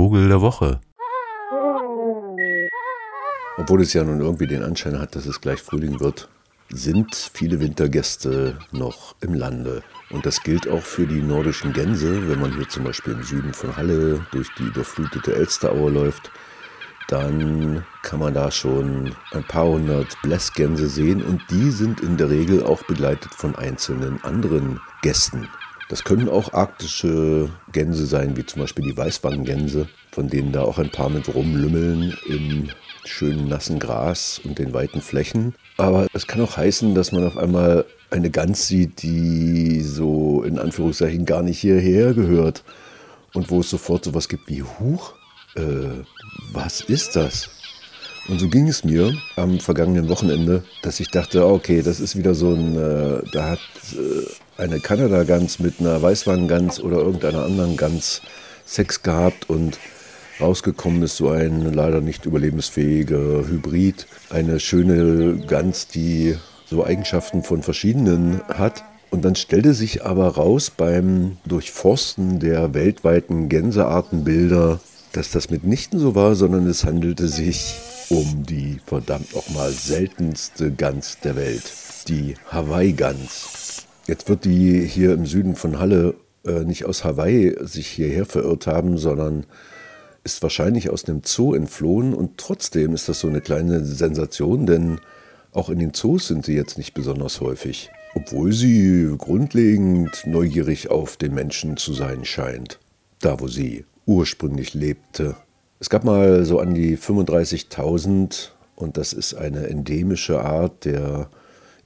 Vogel der Woche. Obwohl es ja nun irgendwie den Anschein hat, dass es gleich Frühling wird, sind viele Wintergäste noch im Lande. Und das gilt auch für die nordischen Gänse. Wenn man hier zum Beispiel im Süden von Halle durch die überflutete Elsteraue läuft, dann kann man da schon ein paar hundert Blässgänse sehen und die sind in der Regel auch begleitet von einzelnen anderen Gästen. Das können auch arktische Gänse sein, wie zum Beispiel die Weißwangengänse, von denen da auch ein paar mit rumlümmeln im schönen nassen Gras und den weiten Flächen. Aber es kann auch heißen, dass man auf einmal eine Gans sieht, die so in Anführungszeichen gar nicht hierher gehört und wo es sofort sowas gibt wie Huch, äh, was ist das? Und so ging es mir am vergangenen Wochenende, dass ich dachte, okay, das ist wieder so ein, äh, da hat äh, eine Kanada-Gans mit einer Weißwangengans oder irgendeiner anderen Gans Sex gehabt und rausgekommen ist so ein leider nicht überlebensfähiger Hybrid. Eine schöne Gans, die so Eigenschaften von verschiedenen hat. Und dann stellte sich aber raus beim Durchforsten der weltweiten Gänseartenbilder, dass das mitnichten so war, sondern es handelte sich um die verdammt nochmal seltenste Gans der Welt, die Hawaii-Gans. Jetzt wird die hier im Süden von Halle äh, nicht aus Hawaii sich hierher verirrt haben, sondern ist wahrscheinlich aus dem Zoo entflohen und trotzdem ist das so eine kleine Sensation, denn auch in den Zoos sind sie jetzt nicht besonders häufig, obwohl sie grundlegend neugierig auf den Menschen zu sein scheint, da wo sie ursprünglich lebte. Es gab mal so an die 35.000 und das ist eine endemische Art der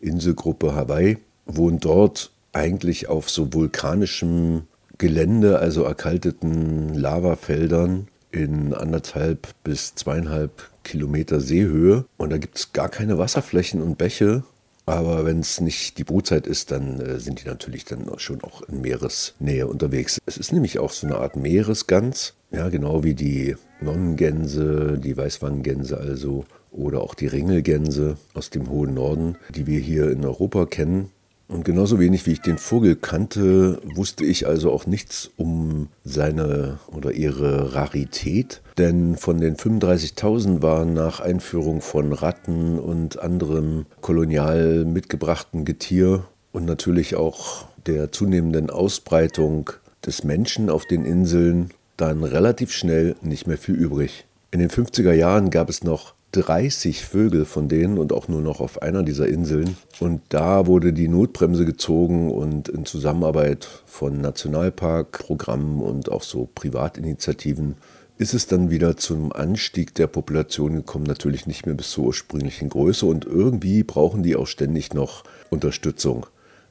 Inselgruppe Hawaii, wohnt dort eigentlich auf so vulkanischem Gelände, also erkalteten Lavafeldern in anderthalb bis zweieinhalb Kilometer Seehöhe. Und da gibt es gar keine Wasserflächen und Bäche, aber wenn es nicht die Brutzeit ist, dann äh, sind die natürlich dann schon auch in Meeresnähe unterwegs. Es ist nämlich auch so eine Art Meeresgans, ja, genau wie die Nonnengänse, die Weißwangengänse also oder auch die Ringelgänse aus dem hohen Norden, die wir hier in Europa kennen. Und genauso wenig wie ich den Vogel kannte, wusste ich also auch nichts um seine oder ihre Rarität. Denn von den 35.000 waren nach Einführung von Ratten und anderem kolonial mitgebrachten Getier und natürlich auch der zunehmenden Ausbreitung des Menschen auf den Inseln dann relativ schnell nicht mehr viel übrig. In den 50er Jahren gab es noch 30 Vögel von denen und auch nur noch auf einer dieser Inseln. Und da wurde die Notbremse gezogen und in Zusammenarbeit von Nationalparkprogrammen und auch so Privatinitiativen ist es dann wieder zum Anstieg der Population gekommen, natürlich nicht mehr bis zur ursprünglichen Größe und irgendwie brauchen die auch ständig noch Unterstützung.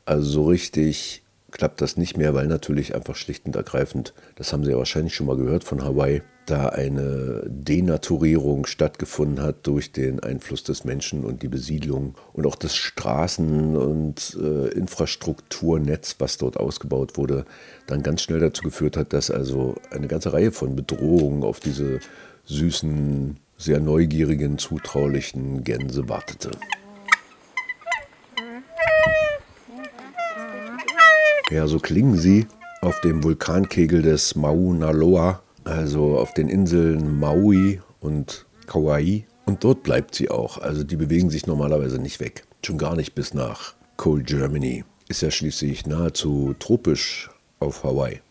Also so richtig klappt das nicht mehr, weil natürlich einfach schlicht und ergreifend, das haben Sie ja wahrscheinlich schon mal gehört von Hawaii, da eine Denaturierung stattgefunden hat durch den Einfluss des Menschen und die Besiedlung und auch das Straßen- und äh, Infrastrukturnetz, was dort ausgebaut wurde, dann ganz schnell dazu geführt hat, dass also eine ganze Reihe von Bedrohungen auf diese süßen, sehr neugierigen, zutraulichen Gänse wartete. Ja, so klingen sie auf dem Vulkankegel des Mauna Loa also auf den Inseln Maui und Kauai. Und dort bleibt sie auch. Also die bewegen sich normalerweise nicht weg. Schon gar nicht bis nach Cold Germany. Ist ja schließlich nahezu tropisch auf Hawaii.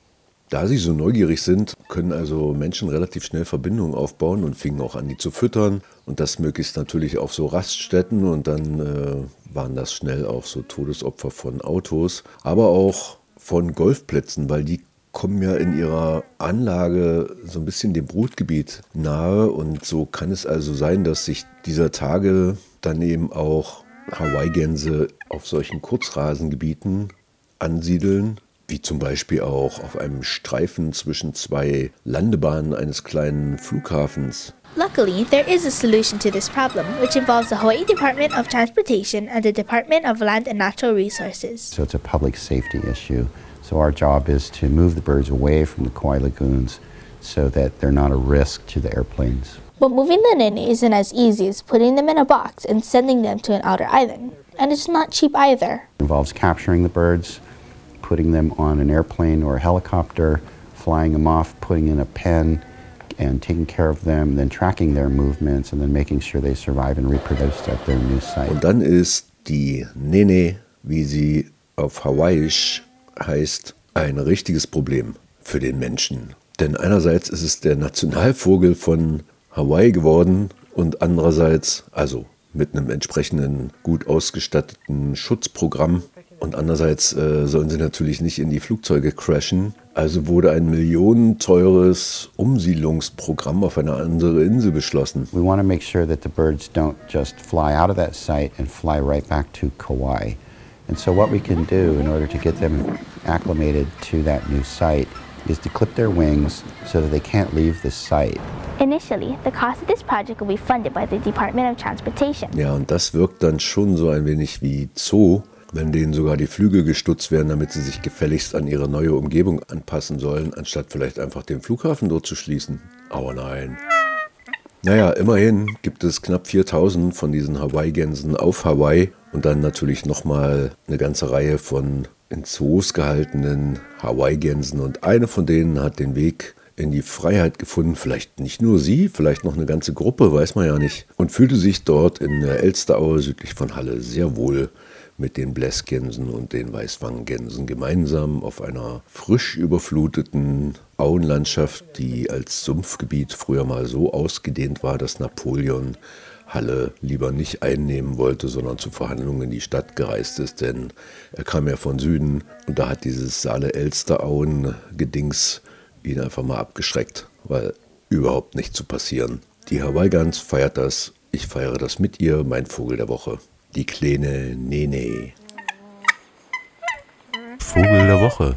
Da sie so neugierig sind, können also Menschen relativ schnell Verbindungen aufbauen und fingen auch an, die zu füttern. Und das möglichst natürlich auf so Raststätten. Und dann äh, waren das schnell auch so Todesopfer von Autos, aber auch von Golfplätzen, weil die kommen ja in ihrer Anlage so ein bisschen dem Brutgebiet nahe und so kann es also sein, dass sich dieser Tage dann eben auch Hawaii-Gänse auf solchen Kurzrasengebieten ansiedeln, wie zum Beispiel auch auf einem Streifen zwischen zwei Landebahnen eines kleinen Flughafens. Luckily, there is a solution to this problem, which involves the Hawaii Department of Transportation and the Department of Land and Natural Resources. So it's a public safety issue. So our job is to move the birds away from the Kauai lagoons so that they're not a risk to the airplanes. But moving them in isn't as easy as putting them in a box and sending them to an outer island. And it's not cheap either. It involves capturing the birds, putting them on an airplane or a helicopter, flying them off, putting in a pen, and taking care of them, then tracking their movements and then making sure they survive and reproduce at their new site. Und dann ist die Nene, wie sie auf Hawaiisch heißt, ein richtiges Problem für den Menschen. Denn einerseits ist es der Nationalvogel von Hawaii geworden und andererseits, also mit einem entsprechenden gut ausgestatteten Schutzprogramm, und andererseits äh, sollen sie natürlich nicht in die Flugzeuge crashen. Also wurde ein millionenteures Umsiedlungsprogramm auf eine andere Insel beschlossen. We want to make sure that the birds don't just fly out of that site and fly right back to Kauai. And so what we can do in order to get them acclimated to that new site is to clip their wings so that they can't leave the site. Initially, the cost of this project will be funded by the Department of Transportation. Ja, und das wirkt dann schon so ein wenig wie Zoo wenn denen sogar die Flügel gestutzt werden, damit sie sich gefälligst an ihre neue Umgebung anpassen sollen, anstatt vielleicht einfach den Flughafen dort zu schließen. Aber nein. Naja, immerhin gibt es knapp 4000 von diesen Hawaii-Gänsen auf Hawaii und dann natürlich nochmal eine ganze Reihe von in Zoos gehaltenen Hawaii-Gänsen. Und eine von denen hat den Weg in die Freiheit gefunden, vielleicht nicht nur sie, vielleicht noch eine ganze Gruppe, weiß man ja nicht, und fühlte sich dort in der Elsteraue südlich von Halle sehr wohl mit den Blässgänsen und den Weißwanggänsen gemeinsam auf einer frisch überfluteten Auenlandschaft, die als Sumpfgebiet früher mal so ausgedehnt war, dass Napoleon Halle lieber nicht einnehmen wollte, sondern zu Verhandlungen in die Stadt gereist ist, denn er kam ja von Süden und da hat dieses Saale-Elster-Auen-Gedings ihn einfach mal abgeschreckt, weil überhaupt nicht zu passieren. Die Hawaii-Gans feiert das, ich feiere das mit ihr, mein Vogel der Woche die kleine Nene. Vogel der Woche.